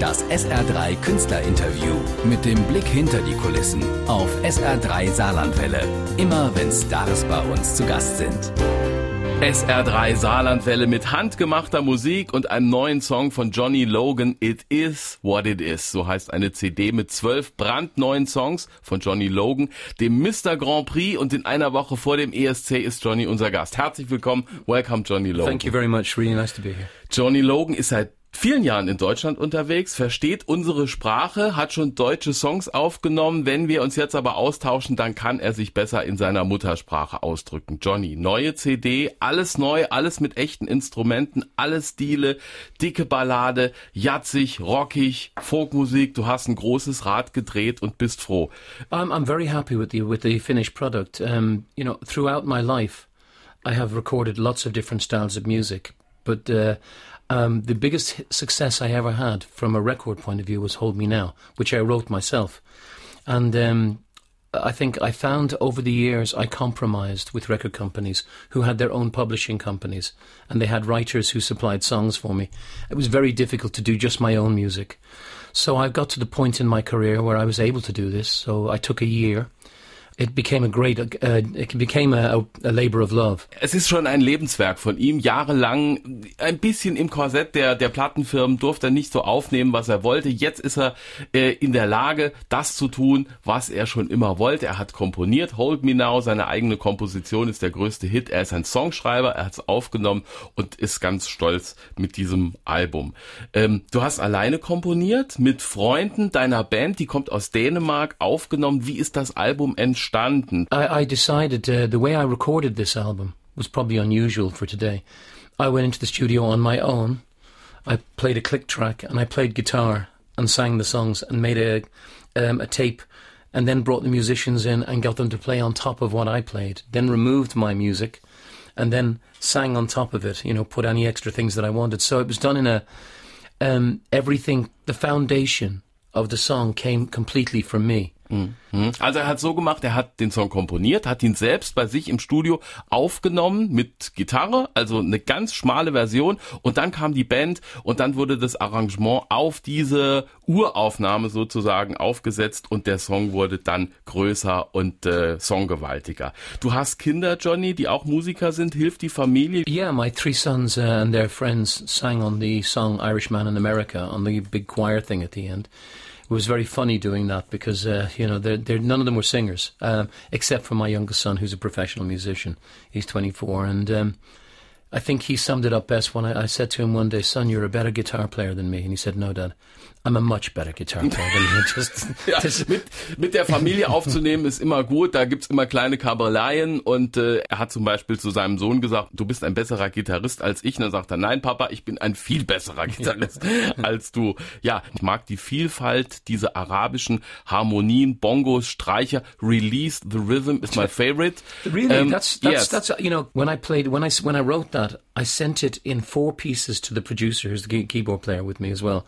Das SR3 Künstlerinterview mit dem Blick hinter die Kulissen auf SR3 Saarlandwelle. Immer wenn Stars bei uns zu Gast sind. SR3 Saarlandwelle mit handgemachter Musik und einem neuen Song von Johnny Logan. It is what it is. So heißt eine CD mit zwölf brandneuen Songs von Johnny Logan, dem Mr. Grand Prix und in einer Woche vor dem ESC ist Johnny unser Gast. Herzlich willkommen. Welcome Johnny Logan. Thank you very much. Really nice to be here. Johnny Logan ist seit vielen Jahren in Deutschland unterwegs, versteht unsere Sprache, hat schon deutsche Songs aufgenommen. Wenn wir uns jetzt aber austauschen, dann kann er sich besser in seiner Muttersprache ausdrücken. Johnny, neue CD, alles neu, alles mit echten Instrumenten, alle Stile, dicke Ballade, jatzig, rockig, Folkmusik. Du hast ein großes Rad gedreht und bist froh. I'm, I'm very happy with the with the finished product. Um, you know, throughout my life, I have recorded lots of different styles of music, but uh, um, the biggest success I ever had from a record point of view was Hold Me Now, which I wrote myself. And um, I think I found over the years I compromised with record companies who had their own publishing companies and they had writers who supplied songs for me. It was very difficult to do just my own music. So I got to the point in my career where I was able to do this. So I took a year it became a great, uh, it became a, a, labor of love. Es ist schon ein Lebenswerk von ihm. Jahrelang ein bisschen im Korsett der, der Plattenfirmen durfte er nicht so aufnehmen, was er wollte. Jetzt ist er äh, in der Lage, das zu tun, was er schon immer wollte. Er hat komponiert. Hold Me Now, seine eigene Komposition ist der größte Hit. Er ist ein Songschreiber. Er hat es aufgenommen und ist ganz stolz mit diesem Album. Ähm, du hast alleine komponiert mit Freunden deiner Band, die kommt aus Dänemark, aufgenommen. Wie ist das Album entstanden? Entstanden? I, I decided uh, the way I recorded this album was probably unusual for today. I went into the studio on my own. I played a click track and I played guitar and sang the songs and made a um, a tape and then brought the musicians in and got them to play on top of what I played. Then removed my music and then sang on top of it. You know, put any extra things that I wanted. So it was done in a um, everything. The foundation of the song came completely from me. Mhm. Also er hat so gemacht, er hat den Song komponiert, hat ihn selbst bei sich im Studio aufgenommen mit Gitarre, also eine ganz schmale Version und dann kam die Band und dann wurde das Arrangement auf diese Uraufnahme sozusagen aufgesetzt und der Song wurde dann größer und äh, songgewaltiger. Du hast Kinder, Johnny, die auch Musiker sind, hilft die Familie? Yeah, my three sons uh, and their friends sang on the song Irishman in America on the big choir thing at the end. It was very funny doing that because uh, you know they're, they're, none of them were singers um, except for my youngest son who's a professional musician. He's 24 and um, I think he summed it up best when I, I, said to him one day, "Son, you're a better guitar player than me," and he said, "No, Dad, I'm a much better guitar player than you." Just, ja, mit, mit der Familie aufzunehmen ist immer gut. Da gibt's immer kleine Kabeleien und äh, er hat zum Beispiel zu seinem Sohn gesagt: "Du bist ein besserer Gitarrist als ich." Und dann sagt er: "Nein, Papa, ich bin ein viel besserer Gitarrist als du." Ja, ich mag die Vielfalt, diese arabischen Harmonien, Bongos, Streicher. Release the rhythm is my favorite. Really, um, that's that's yes. that's you know when I played when I when I wrote that, I sent it in four pieces to the producer, who's the keyboard player with me as well.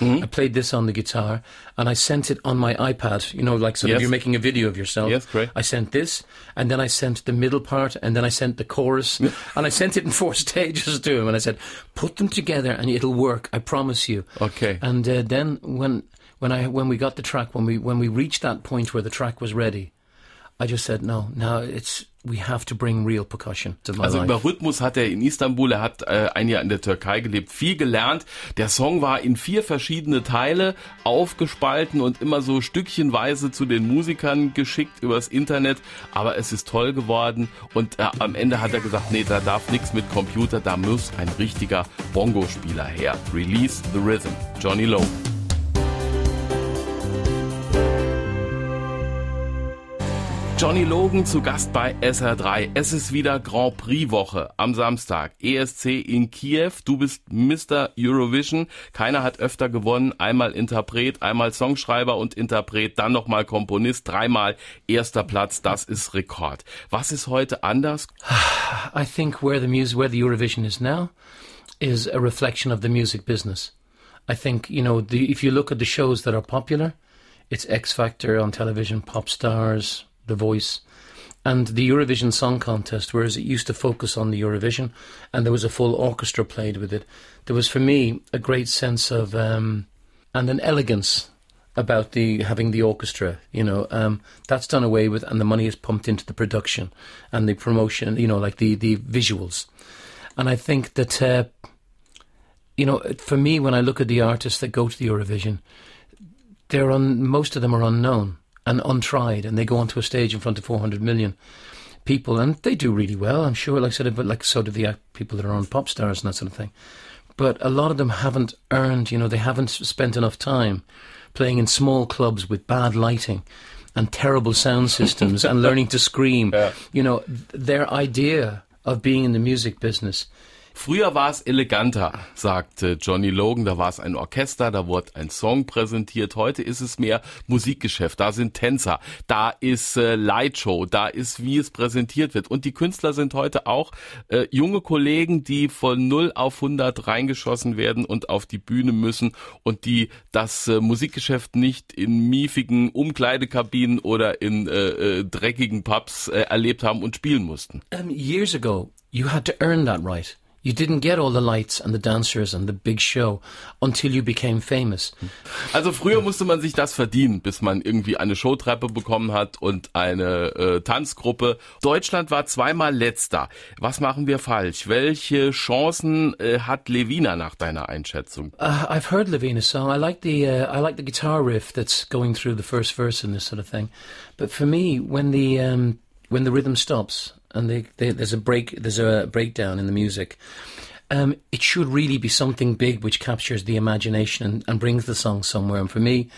Mm-hmm. I played this on the guitar and I sent it on my iPad, you know, like so yes. you're making a video of yourself. Yes, great. I sent this and then I sent the middle part and then I sent the chorus and I sent it in four stages to him and I said, put them together and it'll work, I promise you. Okay. And uh, then when when I when we got the track when we when we reached that point where the track was ready, I just said no. Now it's we have to bring real percussion to my Also über Rhythmus hat er in Istanbul, er hat äh, ein Jahr in der Türkei gelebt, viel gelernt. Der Song war in vier verschiedene Teile aufgespalten und immer so stückchenweise zu den Musikern geschickt übers Internet. Aber es ist toll geworden und äh, am Ende hat er gesagt, nee, da darf nichts mit Computer, da muss ein richtiger Bongo-Spieler her. Release the Rhythm. Johnny Lowe. Johnny Logan zu Gast bei SR3. Es ist wieder Grand Prix Woche am Samstag. ESC in Kiew. Du bist Mr. Eurovision. Keiner hat öfter gewonnen. Einmal Interpret, einmal Songschreiber und Interpret, dann nochmal Komponist, dreimal erster Platz. Das ist Rekord. Was ist heute anders? I think where the music, where the Eurovision is now is a reflection of the music business. I think, you know, the, if you look at the shows that are popular, it's X Factor on television, Pop Stars, The Voice. and the Eurovision Song Contest, whereas it used to focus on the Eurovision and there was a full orchestra played with it, there was for me a great sense of um, and an elegance about the having the orchestra. You know, um, that's done away with, and the money is pumped into the production and the promotion. You know, like the the visuals, and I think that. Uh, you know, for me, when I look at the artists that go to the Eurovision, they're un, most of them are unknown and untried, and they go onto a stage in front of 400 million people, and they do really well. I'm sure, like I said, but like so do the uh, people that are on pop stars and that sort of thing. But a lot of them haven't earned, you know, they haven't spent enough time playing in small clubs with bad lighting and terrible sound systems and learning to scream. Yeah. You know, their idea of being in the music business Früher war es eleganter, sagte Johnny Logan. Da war es ein Orchester, da wurde ein Song präsentiert. Heute ist es mehr Musikgeschäft. Da sind Tänzer, da ist äh, Lightshow, da ist, wie es präsentiert wird. Und die Künstler sind heute auch äh, junge Kollegen, die von 0 auf 100 reingeschossen werden und auf die Bühne müssen und die das äh, Musikgeschäft nicht in miefigen Umkleidekabinen oder in äh, äh, dreckigen Pubs äh, erlebt haben und spielen mussten. Um, years ago, you had to earn that right. You didn't get all the lights and the dancers and the big show until you became famous. Also früher musste man sich das verdienen, bis man irgendwie eine Showtreppe bekommen hat und eine äh, Tanzgruppe. Deutschland war zweimal letzter. Was machen wir falsch? Welche Chancen äh, hat Levina nach deiner Einschätzung? Uh, I've heard Levina's song. I like the uh, I like the guitar riff that's going through the first verse and this sort of thing. But for me, when the um, when the rhythm stops and they, they, there's a break, there's a breakdown in the music. Um, it should really be something big which captures the imagination and, and brings the song somewhere. And for me,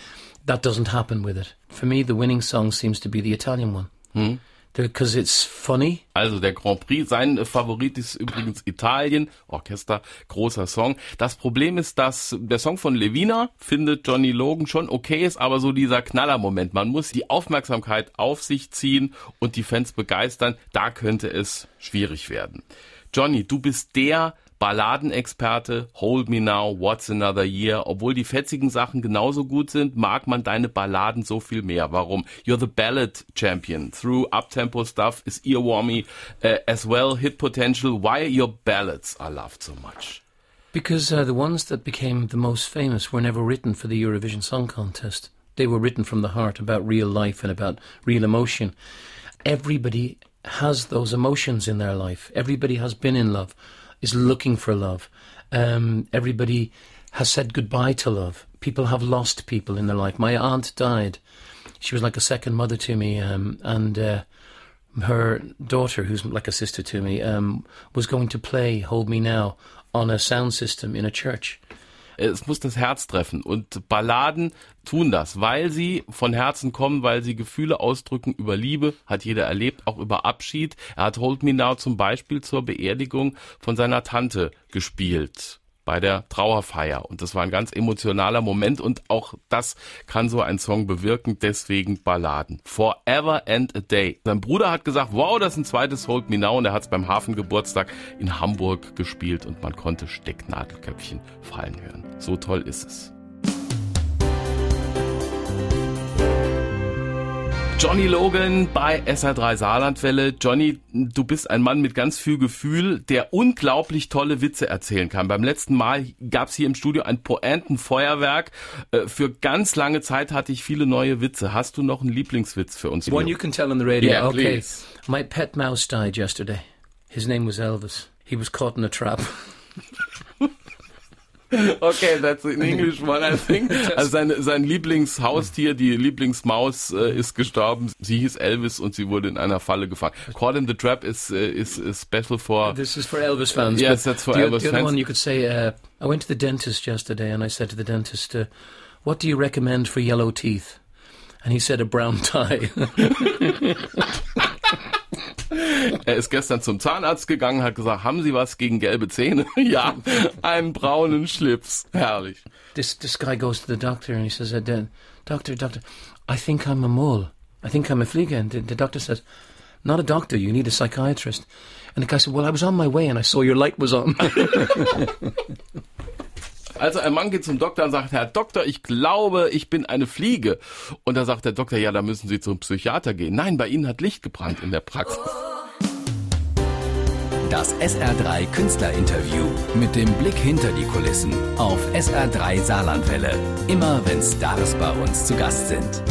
that doesn't happen with it. For me, the winning song seems to be the Italian one. Hmm. Because it's funny. Also der Grand Prix, sein Favorit ist übrigens Italien, Orchester, großer Song. Das Problem ist, dass der Song von Levina findet Johnny Logan schon okay ist, aber so dieser Knallermoment. Man muss die Aufmerksamkeit auf sich ziehen und die Fans begeistern. Da könnte es schwierig werden. Johnny, du bist der Balladenexperte, Hold Me Now, What's Another Year. Obwohl die fetzigen Sachen genauso gut sind, mag man deine Balladen so viel mehr. Warum? You're the ballad champion. Through uptempo stuff is earwormy uh, as well, hit potential. Why your ballads are loved so much? Because uh, the ones that became the most famous were never written for the Eurovision Song Contest. They were written from the heart about real life and about real emotion. Everybody has those emotions in their life. Everybody has been in love is looking for love. Um, everybody has said goodbye to love. People have lost people in their life. My aunt died. She was like a second mother to me, um, and uh, her daughter, who's like a sister to me, um, was going to play "Hold Me Now" on a sound system in a church. Es muss das Herz treffen. Und Balladen tun das, weil sie von Herzen kommen, weil sie Gefühle ausdrücken über Liebe, hat jeder erlebt, auch über Abschied. Er hat Hold Me Now zum Beispiel zur Beerdigung von seiner Tante gespielt bei der Trauerfeier. Und das war ein ganz emotionaler Moment und auch das kann so ein Song bewirken, deswegen Balladen. Forever and a Day. Sein Bruder hat gesagt, wow, das ist ein zweites Hold Me Now und er hat es beim Hafengeburtstag in Hamburg gespielt und man konnte Stecknadelköpfchen fallen hören. So toll ist es. Johnny Logan bei SR3 Saarlandwelle. Johnny, du bist ein Mann mit ganz viel Gefühl, der unglaublich tolle Witze erzählen kann. Beim letzten Mal gab es hier im Studio ein Pointenfeuerwerk. Äh, für ganz lange Zeit hatte ich viele neue Witze. Hast du noch einen Lieblingswitz für uns? One you can tell on the radio. Yeah, okay. Please. My pet mouse died yesterday. His name was Elvis. He was caught in a trap. Okay, that's in English one, I think. Also sein, sein Lieblingshaustier, die Lieblingsmaus, äh, ist gestorben. Sie hieß Elvis und sie wurde in einer Falle gefangen. Caught in the Trap is, uh, is, is special for... This is for Elvis fans. Yes, that's for the, Elvis the fans. The one you could say, uh, I went to the dentist yesterday and I said to the dentist, uh, what do you recommend for yellow teeth? And he said a brown tie. Er ist gestern zum Zahnarzt gegangen, hat gesagt, haben Sie was gegen gelbe Zähne? ja, einen braunen Schlips. Herrlich. This, this guy goes to the doctor and he says, uh, doctor, doctor, I think I'm a mole. I think I'm a Fliege. And the, the doctor says, not a doctor, you need a psychiatrist. And the guy said, well, I was on my way and I saw your light was on. Also ein Mann geht zum Doktor und sagt, Herr Doktor, ich glaube, ich bin eine Fliege. Und da sagt der Doktor, ja, da müssen Sie zum Psychiater gehen. Nein, bei Ihnen hat Licht gebrannt in der Praxis. Das SR3 Künstlerinterview mit dem Blick hinter die Kulissen auf SR3 Saarlandwelle. Immer wenn Stars bei uns zu Gast sind.